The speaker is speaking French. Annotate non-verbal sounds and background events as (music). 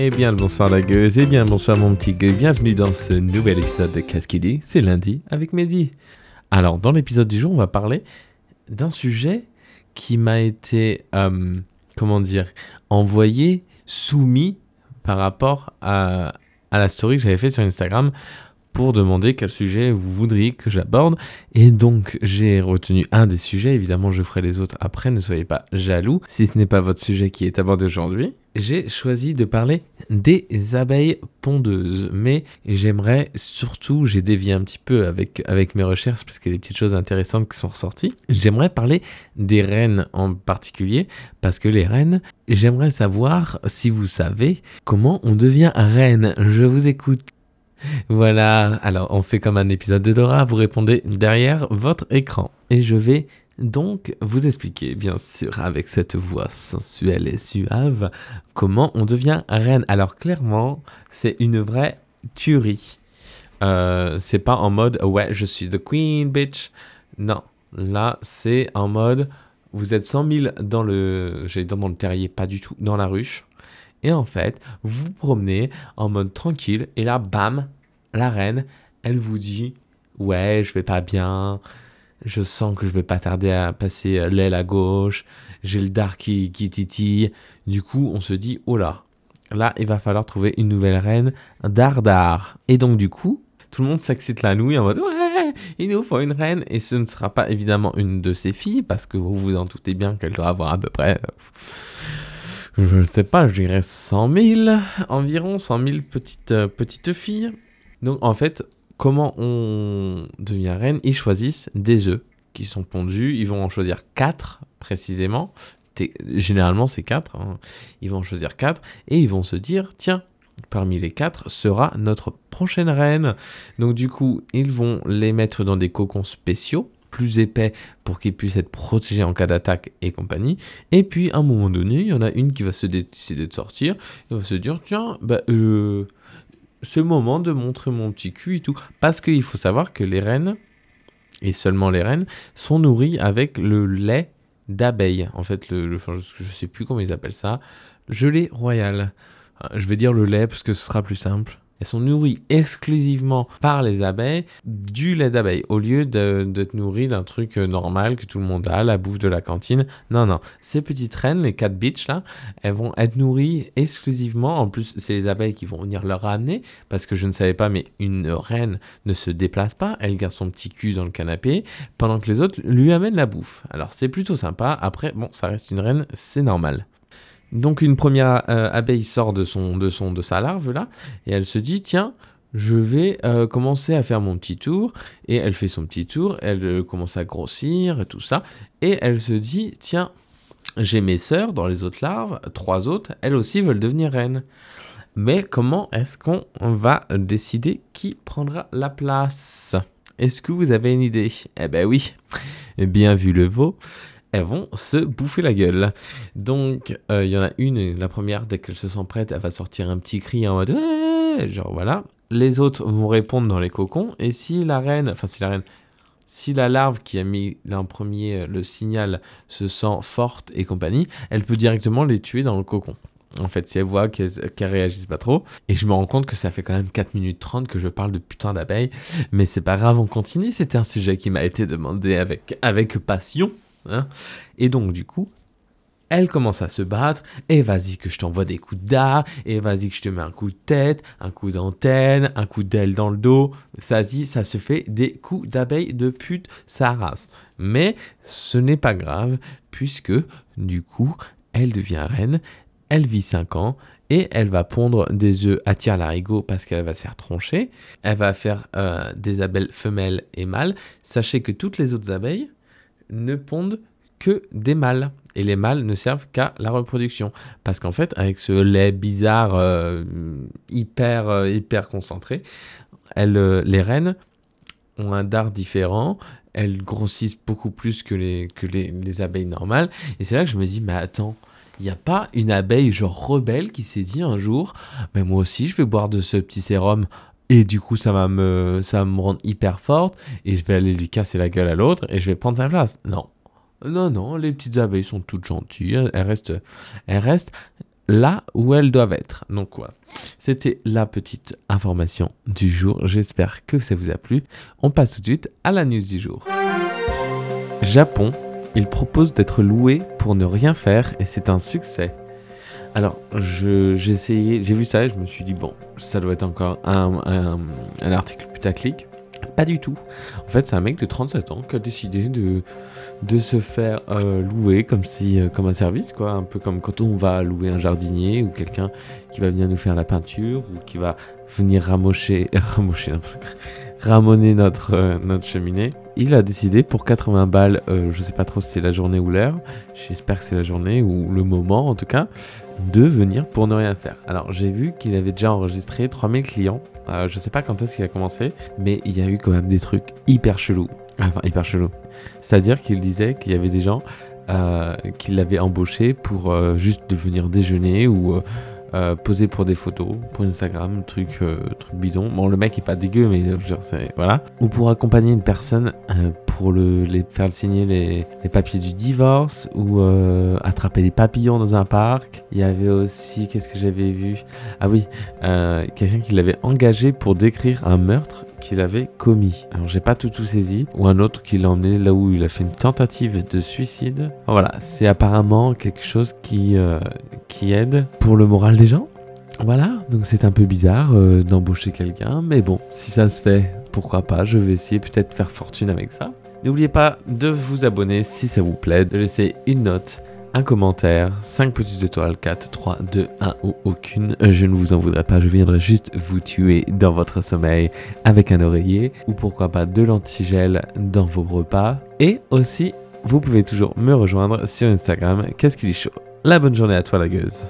Eh bien, bonsoir la gueuse, et bien bonsoir mon petit gueux, bienvenue dans ce nouvel épisode de Qu'est-ce C'est lundi avec Mehdi. Alors, dans l'épisode du jour, on va parler d'un sujet qui m'a été, euh, comment dire, envoyé, soumis par rapport à, à la story que j'avais fait sur Instagram pour demander quel sujet vous voudriez que j'aborde. Et donc, j'ai retenu un des sujets. Évidemment, je ferai les autres après. Ne soyez pas jaloux si ce n'est pas votre sujet qui est abordé aujourd'hui. J'ai choisi de parler des abeilles pondeuses. Mais j'aimerais surtout, j'ai dévié un petit peu avec, avec mes recherches parce qu'il y a des petites choses intéressantes qui sont ressorties. J'aimerais parler des reines en particulier parce que les reines, j'aimerais savoir si vous savez comment on devient reine. Je vous écoute. Voilà, alors on fait comme un épisode de Dora, vous répondez derrière votre écran. Et je vais donc vous expliquer, bien sûr, avec cette voix sensuelle et suave, comment on devient reine. Alors clairement, c'est une vraie tuerie. Euh, c'est pas en mode ouais, je suis the queen, bitch. Non, là c'est en mode vous êtes 100 000 dans le, j'allais dire dans le terrier, pas du tout, dans la ruche. Et en fait, vous promenez en mode tranquille, et là, bam, la reine, elle vous dit Ouais, je vais pas bien, je sens que je vais pas tarder à passer l'aile à gauche, j'ai le dard qui, titille. Du coup, on se dit Oh là, là, il va falloir trouver une nouvelle reine dardard. Et donc, du coup, tout le monde s'excite la nouille en mode Ouais, il nous faut une reine. Et ce ne sera pas évidemment une de ses filles, parce que vous vous en doutez bien qu'elle doit avoir à peu près je ne sais pas, je dirais 100 000, environ 100 000 petites, euh, petites filles. Donc en fait, comment on devient reine? Ils choisissent des œufs qui sont pondus. Ils vont en choisir 4 précisément. Généralement, c'est 4. Hein. Ils vont en choisir 4 et ils vont se dire tiens, parmi les 4 sera notre prochaine reine. Donc du coup, ils vont les mettre dans des cocons spéciaux plus épais pour qu'ils puissent être protégés en cas d'attaque et compagnie. Et puis, à un moment donné, il y en a une qui va se décider de sortir. Elle va se dire, tiens, bah, euh, le moment de montrer mon petit cul et tout. Parce qu'il faut savoir que les reines, et seulement les reines, sont nourries avec le lait d'abeille. En fait, le, je sais plus comment ils appellent ça. Gelée royal. Je vais dire le lait parce que ce sera plus simple. Elles sont nourries exclusivement par les abeilles, du lait d'abeille, au lieu d'être nourries d'un truc euh, normal que tout le monde a, la bouffe de la cantine. Non, non. Ces petites reines, les quatre bitches là, elles vont être nourries exclusivement. En plus, c'est les abeilles qui vont venir leur ramener, parce que je ne savais pas, mais une reine ne se déplace pas. Elle garde son petit cul dans le canapé, pendant que les autres lui amènent la bouffe. Alors c'est plutôt sympa. Après, bon, ça reste une reine, c'est normal. Donc une première euh, abeille sort de, son, de, son, de sa larve là, et elle se dit, tiens, je vais euh, commencer à faire mon petit tour. Et elle fait son petit tour, elle euh, commence à grossir et tout ça. Et elle se dit, tiens, j'ai mes sœurs dans les autres larves, trois autres, elles aussi veulent devenir reines. Mais comment est-ce qu'on va décider qui prendra la place? Est-ce que vous avez une idée? Eh ben oui, bien vu le veau elles vont se bouffer la gueule. Donc, euh, il y en a une, la première, dès qu'elle se sent prête, elle va sortir un petit cri en mode genre voilà. Les autres vont répondre dans les cocons. Et si la reine, enfin si la reine, si la larve qui a mis en premier le signal se sent forte et compagnie, elle peut directement les tuer dans le cocon. En fait, si elle voit qu'elles réagissent pas trop. Et je me rends compte que ça fait quand même 4 minutes 30 que je parle de putain d'abeilles. Mais c'est pas grave, on continue. C'était un sujet qui m'a été demandé avec, avec passion. Hein. et donc, du coup, elle commence à se battre, et vas-y que je t'envoie des coups d'art, et vas-y que je te mets un coup de tête, un coup d'antenne, un coup d'aile dans le dos. Ça, dit, ça se fait des coups d'abeille de pute, ça race. Mais ce n'est pas grave, puisque du coup, elle devient reine, elle vit 5 ans, et elle va pondre des œufs à tire larigot parce qu'elle va se faire troncher. Elle va faire euh, des abeilles femelles et mâles. Sachez que toutes les autres abeilles, ne pondent que des mâles. Et les mâles ne servent qu'à la reproduction. Parce qu'en fait, avec ce lait bizarre, euh, hyper, euh, hyper concentré, elles, euh, les reines ont un dard différent. Elles grossissent beaucoup plus que les, que les, les abeilles normales. Et c'est là que je me dis, mais attends, il n'y a pas une abeille genre rebelle qui s'est dit un jour, mais moi aussi je vais boire de ce petit sérum et du coup, ça va me, ça va me rendre hyper forte et je vais aller lui casser la gueule à l'autre et je vais prendre sa place. Non. Non, non, les petites abeilles sont toutes gentilles. Elles restent, elles restent là où elles doivent être. Donc voilà. C'était la petite information du jour. J'espère que ça vous a plu. On passe tout de suite à la news du jour. Japon, il propose d'être loué pour ne rien faire et c'est un succès. Alors, j'ai vu ça et je me suis dit, bon, ça doit être encore un, article putaclic. Pas du tout. En fait, c'est un mec de 37 ans qui a décidé de, se faire euh, louer euh, comme un service quoi, un peu comme quand on va louer un jardinier ou quelqu'un qui va venir nous faire la peinture ou qui va venir ramocher (laughs) ramocher (laughs) ramoner notre euh, notre cheminée. Il a décidé pour 80 balles, je sais pas trop si c'est la journée ou l'heure, j'espère que c'est la journée ou le moment en tout cas, de venir pour ne rien faire. Alors j'ai vu qu'il avait déjà enregistré 3000 clients. je sais pas quand est-ce qu'il a commencé, mais il y a eu quand même des trucs hyper chelous. Enfin, hyper chelou. C'est-à-dire qu'il disait qu'il y avait des gens euh, qui l'avaient embauché pour euh, juste de venir déjeuner ou euh, euh, poser pour des photos, pour Instagram, truc, truc bidon. Bon, le mec est pas dégueu, mais voilà. Ou pour accompagner une personne pour le, faire signer les, les, papiers du divorce ou attraper des papillons dans un parc. Il y avait aussi, qu'est-ce que j'avais vu? Ah oui, quelqu'un qui l'avait engagé pour décrire un meurtre qu'il avait commis. Alors j'ai pas tout tout saisi. Ou un autre qui l'a emmené là où il a fait une tentative de suicide. Voilà, c'est apparemment quelque chose qui, euh, qui aide pour le moral des gens. Voilà, donc c'est un peu bizarre euh, d'embaucher quelqu'un, mais bon, si ça se fait, pourquoi pas, je vais essayer peut-être faire fortune avec ça. N'oubliez pas de vous abonner si ça vous plaît, de laisser une note un commentaire, 5 petites étoiles, 4, 3, 2, 1 ou aucune. Je ne vous en voudrais pas, je viendrai juste vous tuer dans votre sommeil avec un oreiller ou pourquoi pas de l'antigel dans vos repas. Et aussi, vous pouvez toujours me rejoindre sur Instagram, qu'est-ce qu'il est chaud. La bonne journée à toi la gueuse.